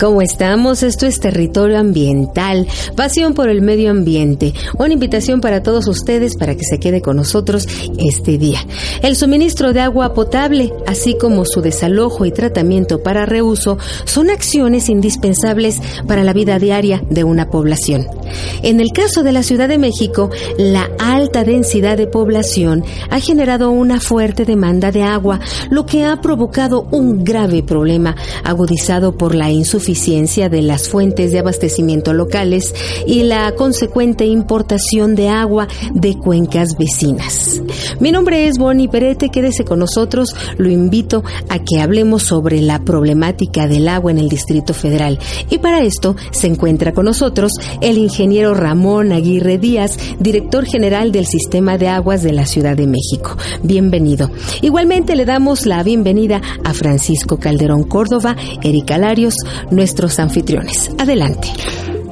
¿Cómo estamos? Esto es Territorio Ambiental, pasión por el medio ambiente. Una invitación para todos ustedes para que se quede con nosotros este día. El suministro de agua potable, así como su desalojo y tratamiento para reuso, son acciones indispensables para la vida diaria de una población. En el caso de la Ciudad de México, la alta densidad de población ha generado una fuerte demanda de agua, lo que ha provocado un grave problema agudizado por la insuficiencia de las fuentes de abastecimiento locales y la consecuente importación de agua de cuencas vecinas. Mi nombre es Bonnie Perete, quédese con nosotros, lo invito a que hablemos sobre la problemática del agua en el Distrito Federal y para esto se encuentra con nosotros el ingeniero Ramón Aguirre Díaz, director general del Sistema de Aguas de la Ciudad de México. Bienvenido. Igualmente le damos la bienvenida a Francisco Calderón Córdoba, Erika Larios, nuestros anfitriones. Adelante.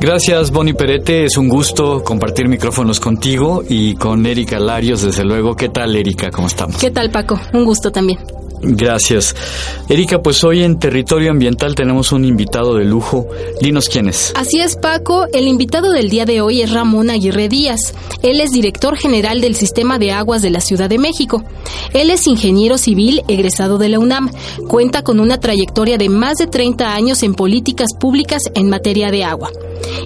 Gracias, Bonnie Perete. Es un gusto compartir micrófonos contigo y con Erika Larios, desde luego. ¿Qué tal, Erika? ¿Cómo estamos? ¿Qué tal, Paco? Un gusto también. Gracias. Erika, pues hoy en Territorio Ambiental tenemos un invitado de lujo. Dinos quién es. Así es, Paco. El invitado del día de hoy es Ramón Aguirre Díaz. Él es director general del Sistema de Aguas de la Ciudad de México. Él es ingeniero civil egresado de la UNAM. Cuenta con una trayectoria de más de 30 años en políticas públicas en materia de agua.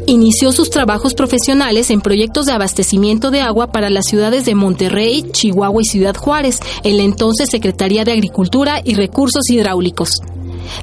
Inició sus trabajos profesionales en proyectos de abastecimiento de agua para las ciudades de Monterrey, Chihuahua y Ciudad Juárez, en la entonces Secretaría de Agricultura y Recursos Hidráulicos.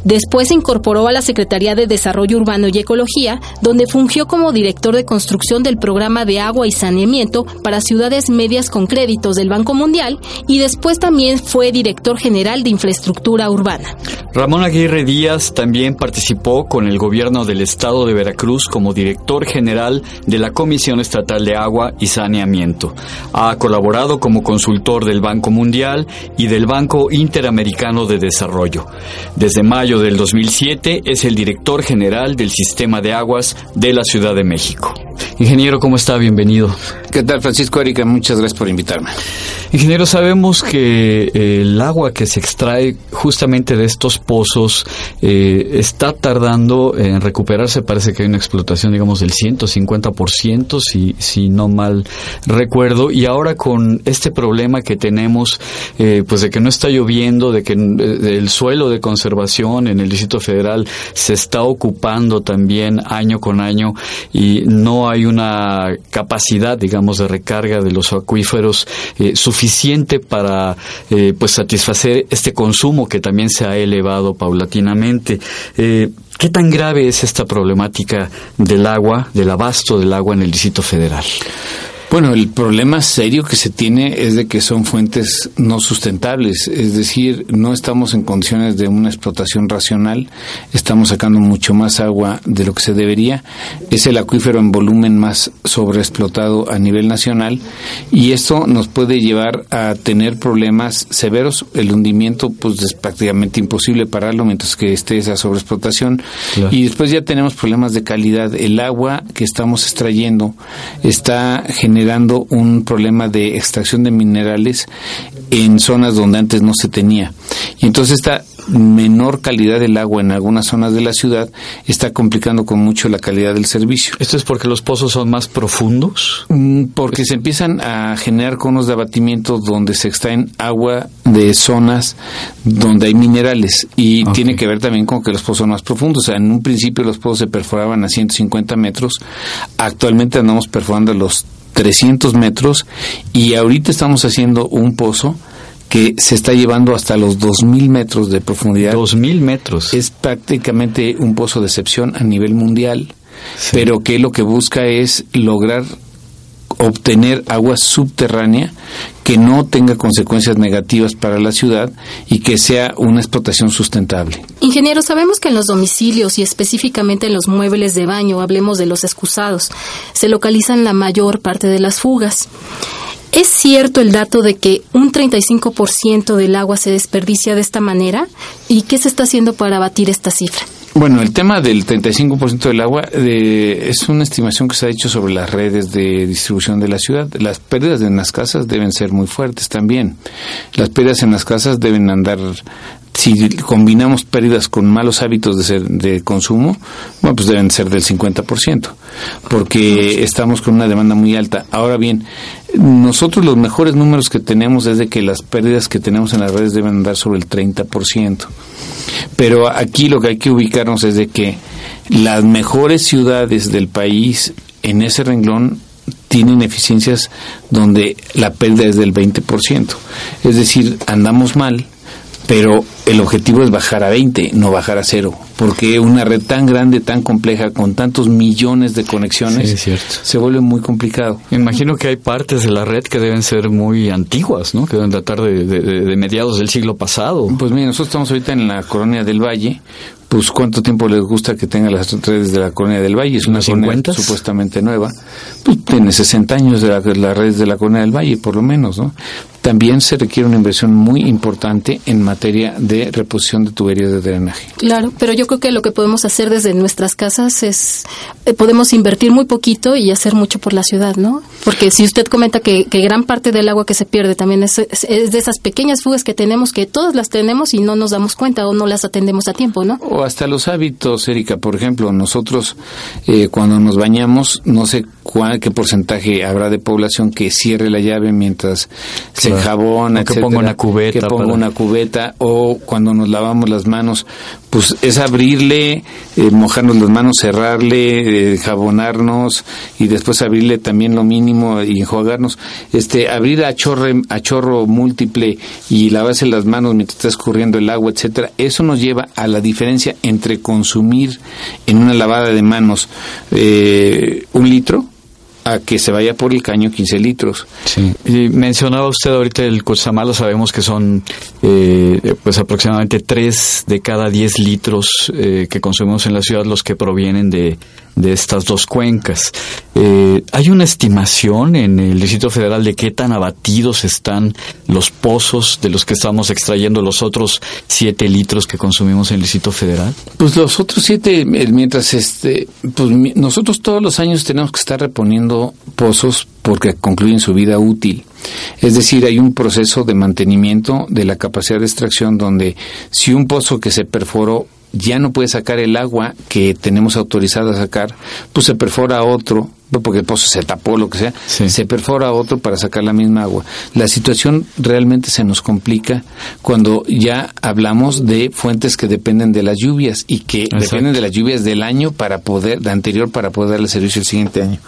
Después se incorporó a la Secretaría de Desarrollo Urbano y Ecología, donde fungió como director de construcción del programa de agua y saneamiento para ciudades medias con créditos del Banco Mundial y después también fue director general de infraestructura urbana. Ramón Aguirre Díaz también participó con el gobierno del estado de Veracruz como director general de la Comisión Estatal de Agua y Saneamiento. Ha colaborado como consultor del Banco Mundial y del Banco Interamericano de Desarrollo. Desde mayo del 2007 es el director general del Sistema de Aguas de la Ciudad de México. Ingeniero, ¿cómo está? Bienvenido. ¿Qué tal, Francisco Erika? Muchas gracias por invitarme. Ingeniero, sabemos que eh, el agua que se extrae justamente de estos pozos eh, está tardando en recuperarse. Parece que hay una explotación, digamos, del 150%, si, si no mal recuerdo. Y ahora con este problema que tenemos, eh, pues de que no está lloviendo, de que el suelo de conservación en el Distrito Federal se está ocupando también año con año y no hay una capacidad, digamos, de recarga de los acuíferos suficiente suficiente para eh, pues satisfacer este consumo que también se ha elevado paulatinamente. Eh, ¿Qué tan grave es esta problemática del agua, del abasto del agua en el Distrito Federal? Bueno, el problema serio que se tiene es de que son fuentes no sustentables, es decir, no estamos en condiciones de una explotación racional, estamos sacando mucho más agua de lo que se debería, es el acuífero en volumen más sobreexplotado a nivel nacional y esto nos puede llevar a tener problemas severos, el hundimiento pues es prácticamente imposible pararlo mientras que esté esa sobreexplotación. Y después ya tenemos problemas de calidad, el agua que estamos extrayendo está generando generando un problema de extracción de minerales en zonas donde antes no se tenía. Y entonces esta menor calidad del agua en algunas zonas de la ciudad está complicando con mucho la calidad del servicio. ¿Esto es porque los pozos son más profundos? Mm, porque se empiezan a generar conos de abatimiento donde se extraen agua de zonas donde hay minerales y tiene que ver también con que los pozos son más profundos. O sea, en un principio los pozos se perforaban a 150 metros, actualmente andamos perforando los 300 metros y ahorita estamos haciendo un pozo que se está llevando hasta los 2.000 metros de profundidad. 2.000 metros. Es prácticamente un pozo de excepción a nivel mundial, pero que lo que busca es lograr obtener agua subterránea que no tenga consecuencias negativas para la ciudad y que sea una explotación sustentable. Ingeniero, sabemos que en los domicilios y específicamente en los muebles de baño, hablemos de los excusados, se localizan la mayor parte de las fugas. ¿Es cierto el dato de que un 35% del agua se desperdicia de esta manera? ¿Y qué se está haciendo para abatir esta cifra? Bueno, el tema del 35% del agua eh, es una estimación que se ha hecho sobre las redes de distribución de la ciudad. Las pérdidas en las casas deben ser muy fuertes también. Las pérdidas en las casas deben andar si combinamos pérdidas con malos hábitos de, de consumo, bueno, pues deben ser del 50%, porque estamos con una demanda muy alta. Ahora bien, nosotros los mejores números que tenemos es de que las pérdidas que tenemos en las redes deben andar sobre el 30%. Pero aquí lo que hay que ubicarnos es de que las mejores ciudades del país en ese renglón tienen eficiencias donde la pérdida es del 20%. Es decir, andamos mal pero el objetivo es bajar a 20, no bajar a cero, porque una red tan grande, tan compleja, con tantos millones de conexiones, se vuelve muy complicado. Imagino que hay partes de la red que deben ser muy antiguas, ¿no? Que deben tratar de, de mediados del siglo pasado. Pues mira, nosotros estamos ahorita en la colonia del Valle, pues cuánto tiempo les gusta que tenga las redes de la Colonia del Valle, es una colonia supuestamente nueva, pues tiene 60 años de la, redes de la Colonia del Valle, por lo menos, ¿no? También se requiere una inversión muy importante en materia de reposición de tuberías de drenaje. Claro, pero yo creo que lo que podemos hacer desde nuestras casas es, eh, podemos invertir muy poquito y hacer mucho por la ciudad, ¿no? Porque si usted comenta que, gran parte del agua que se pierde también es, es, de esas pequeñas fugas que tenemos, que todas las tenemos y no nos damos cuenta o no las atendemos a tiempo, ¿no? hasta los hábitos, Erika. Por ejemplo, nosotros eh, cuando nos bañamos, no sé cuál, qué porcentaje habrá de población que cierre la llave mientras se enjabona, que ponga una cubeta. Que ponga una cubeta. O cuando nos lavamos las manos, pues es abrirle, eh, mojarnos las manos, cerrarle, eh, jabonarnos y después abrirle también lo mínimo y enjuagarnos. Este, abrir a chorro, a chorro múltiple y lavarse las manos mientras está escurriendo el agua, etcétera. Eso nos lleva a la diferencia entre consumir en una lavada de manos eh, un litro a que se vaya por el caño 15 litros. Sí. Y mencionaba usted ahorita el Cutzamala, sabemos que son eh, pues aproximadamente 3 de cada 10 litros eh, que consumimos en la ciudad los que provienen de, de estas dos cuencas. Eh, ¿Hay una estimación en el Distrito Federal de qué tan abatidos están los pozos de los que estamos extrayendo los otros siete litros que consumimos en el Distrito Federal? Pues los otros siete, eh, mientras este, pues nosotros todos los años tenemos que estar reponiendo pozos porque concluyen su vida útil. Es decir, hay un proceso de mantenimiento de la capacidad de extracción donde si un pozo que se perforó ya no puede sacar el agua que tenemos autorizado a sacar, pues se perfora otro, porque el pozo se tapó, lo que sea, se perfora otro para sacar la misma agua. La situación realmente se nos complica cuando ya hablamos de fuentes que dependen de las lluvias y que dependen de las lluvias del año para poder, de anterior para poder darle servicio el siguiente año.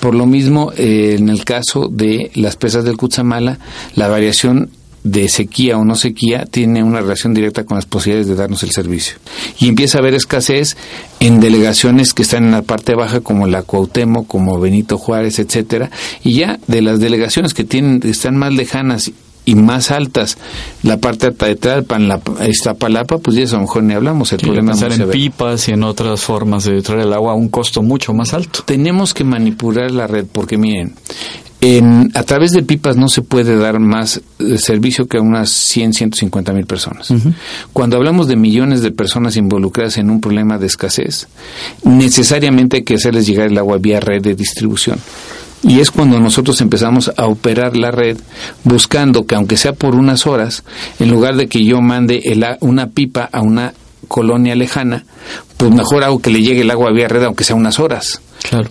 Por lo mismo, eh, en el caso de las presas del Cutzamala, la variación de sequía o no sequía tiene una relación directa con las posibilidades de darnos el servicio. Y empieza a haber escasez en delegaciones que están en la parte baja como la Cuauhtémoc, como Benito Juárez, etcétera, y ya de las delegaciones que tienen están más lejanas y más altas, la parte alta de Tlalpan, la Iztapalapa, pues ya eso a lo mejor ni hablamos, el problema es en pipas y en otras formas de traer el agua a un costo mucho más alto. Tenemos que manipular la red porque miren, en, a través de pipas no se puede dar más eh, servicio que a unas 100, 150 mil personas. Cuando hablamos de millones de personas involucradas en un problema de escasez, necesariamente hay que hacerles llegar el agua vía red de distribución. Y es cuando nosotros empezamos a operar la red buscando que aunque sea por unas horas, en lugar de que yo mande una pipa a una colonia lejana, pues mejor hago que le llegue el agua vía red aunque sea unas horas.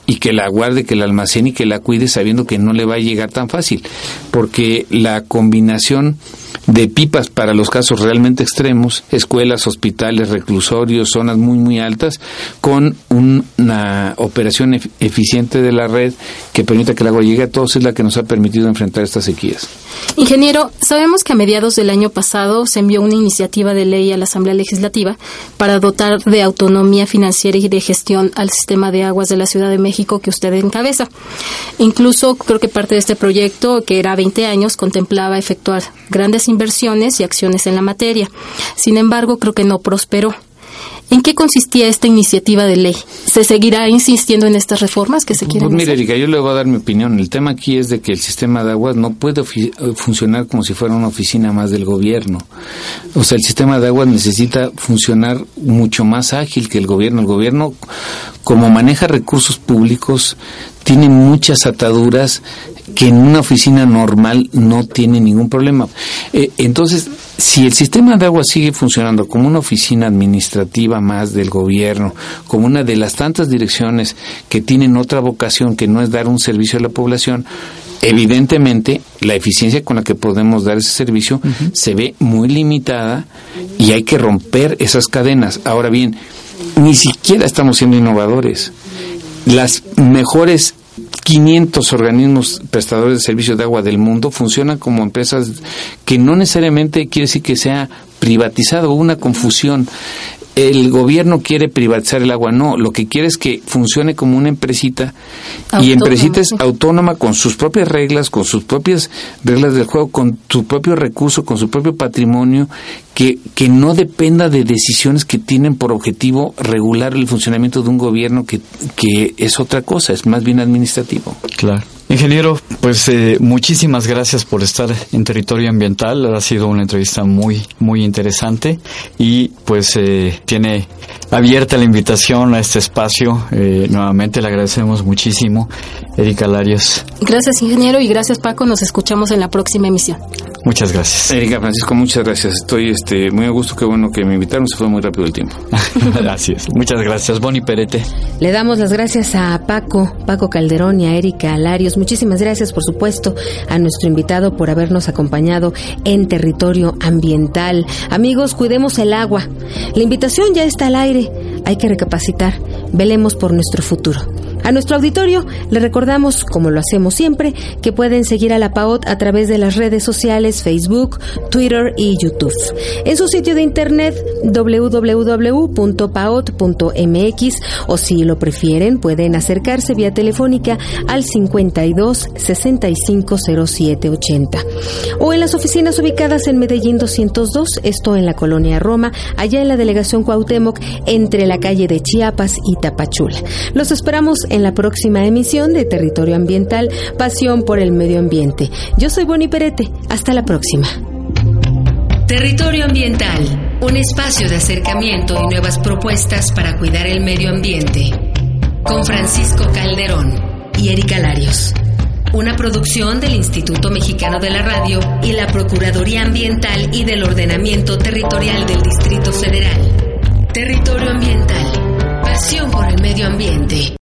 Y que la guarde, que la almacene y que la cuide sabiendo que no le va a llegar tan fácil. Porque la combinación de pipas para los casos realmente extremos, escuelas, hospitales, reclusorios, zonas muy muy altas, con una operación eficiente de la red que permita que el agua llegue a todos es la que nos ha permitido enfrentar estas sequías. Ingeniero, sabemos que a mediados del año pasado se envió una iniciativa de ley a la Asamblea Legislativa para dotar de autonomía financiera y de gestión al sistema de aguas de la Ciudad de México que usted encabeza. Incluso creo que parte de este proyecto, que era 20 años, contemplaba efectuar grandes inversiones y acciones en la materia. Sin embargo, creo que no prosperó. ¿En qué consistía esta iniciativa de ley? ¿Se seguirá insistiendo en estas reformas que se quieren pues mire? Erika, yo le voy a dar mi opinión. El tema aquí es de que el sistema de aguas no puede funcionar como si fuera una oficina más del gobierno. O sea, el sistema de aguas necesita funcionar mucho más ágil que el gobierno. El gobierno, como maneja recursos públicos, tiene muchas ataduras que en una oficina normal no tiene ningún problema. Eh, entonces, si el sistema de agua sigue funcionando como una oficina administrativa más del gobierno, como una de las tantas direcciones que tienen otra vocación que no es dar un servicio a la población, evidentemente la eficiencia con la que podemos dar ese servicio se ve muy limitada y hay que romper esas cadenas. Ahora bien, ni siquiera estamos siendo innovadores. Las mejores 500 organismos prestadores de servicios de agua del mundo funcionan como empresas que no necesariamente quiere decir que sea privatizado, una confusión el gobierno quiere privatizar el agua, no, lo que quiere es que funcione como una empresita y empresita es autónoma con sus propias reglas, con sus propias reglas del juego, con su propio recurso, con su propio patrimonio, que, que no dependa de decisiones que tienen por objetivo regular el funcionamiento de un gobierno que, que es otra cosa, es más bien administrativo. Claro. Ingeniero, pues eh, muchísimas gracias por estar en territorio ambiental. Ha sido una entrevista muy, muy interesante y pues eh, tiene abierta la invitación a este espacio. Eh, nuevamente le agradecemos muchísimo, Erika Larios. Gracias, ingeniero, y gracias, Paco. Nos escuchamos en la próxima emisión. Muchas gracias. Erika Francisco, muchas gracias. Estoy este, muy a gusto, qué bueno que me invitaron. Se fue muy rápido el tiempo. gracias. Muchas gracias, Boni Perete. Le damos las gracias a Paco, Paco Calderón y a Erika Larios Muchísimas gracias, por supuesto, a nuestro invitado por habernos acompañado en territorio ambiental. Amigos, cuidemos el agua. La invitación ya está al aire. Hay que recapacitar. Velemos por nuestro futuro. A nuestro auditorio le recordamos, como lo hacemos siempre, que pueden seguir a la PAOT a través de las redes sociales Facebook, Twitter y YouTube. En su sitio de internet www.paot.mx o si lo prefieren pueden acercarse vía telefónica al 52 65 07 80 o en las oficinas ubicadas en Medellín 202, esto en la colonia Roma, allá en la delegación Cuauhtémoc entre la calle de Chiapas y Tapachula. Los esperamos en la próxima emisión de Territorio Ambiental, Pasión por el Medio Ambiente. Yo soy Boni Perete. Hasta la próxima. Territorio Ambiental, un espacio de acercamiento y nuevas propuestas para cuidar el medio ambiente. Con Francisco Calderón y Erika Larios. Una producción del Instituto Mexicano de la Radio y la Procuraduría Ambiental y del Ordenamiento Territorial del Distrito Federal. Territorio Ambiental. Pasión por el medio ambiente.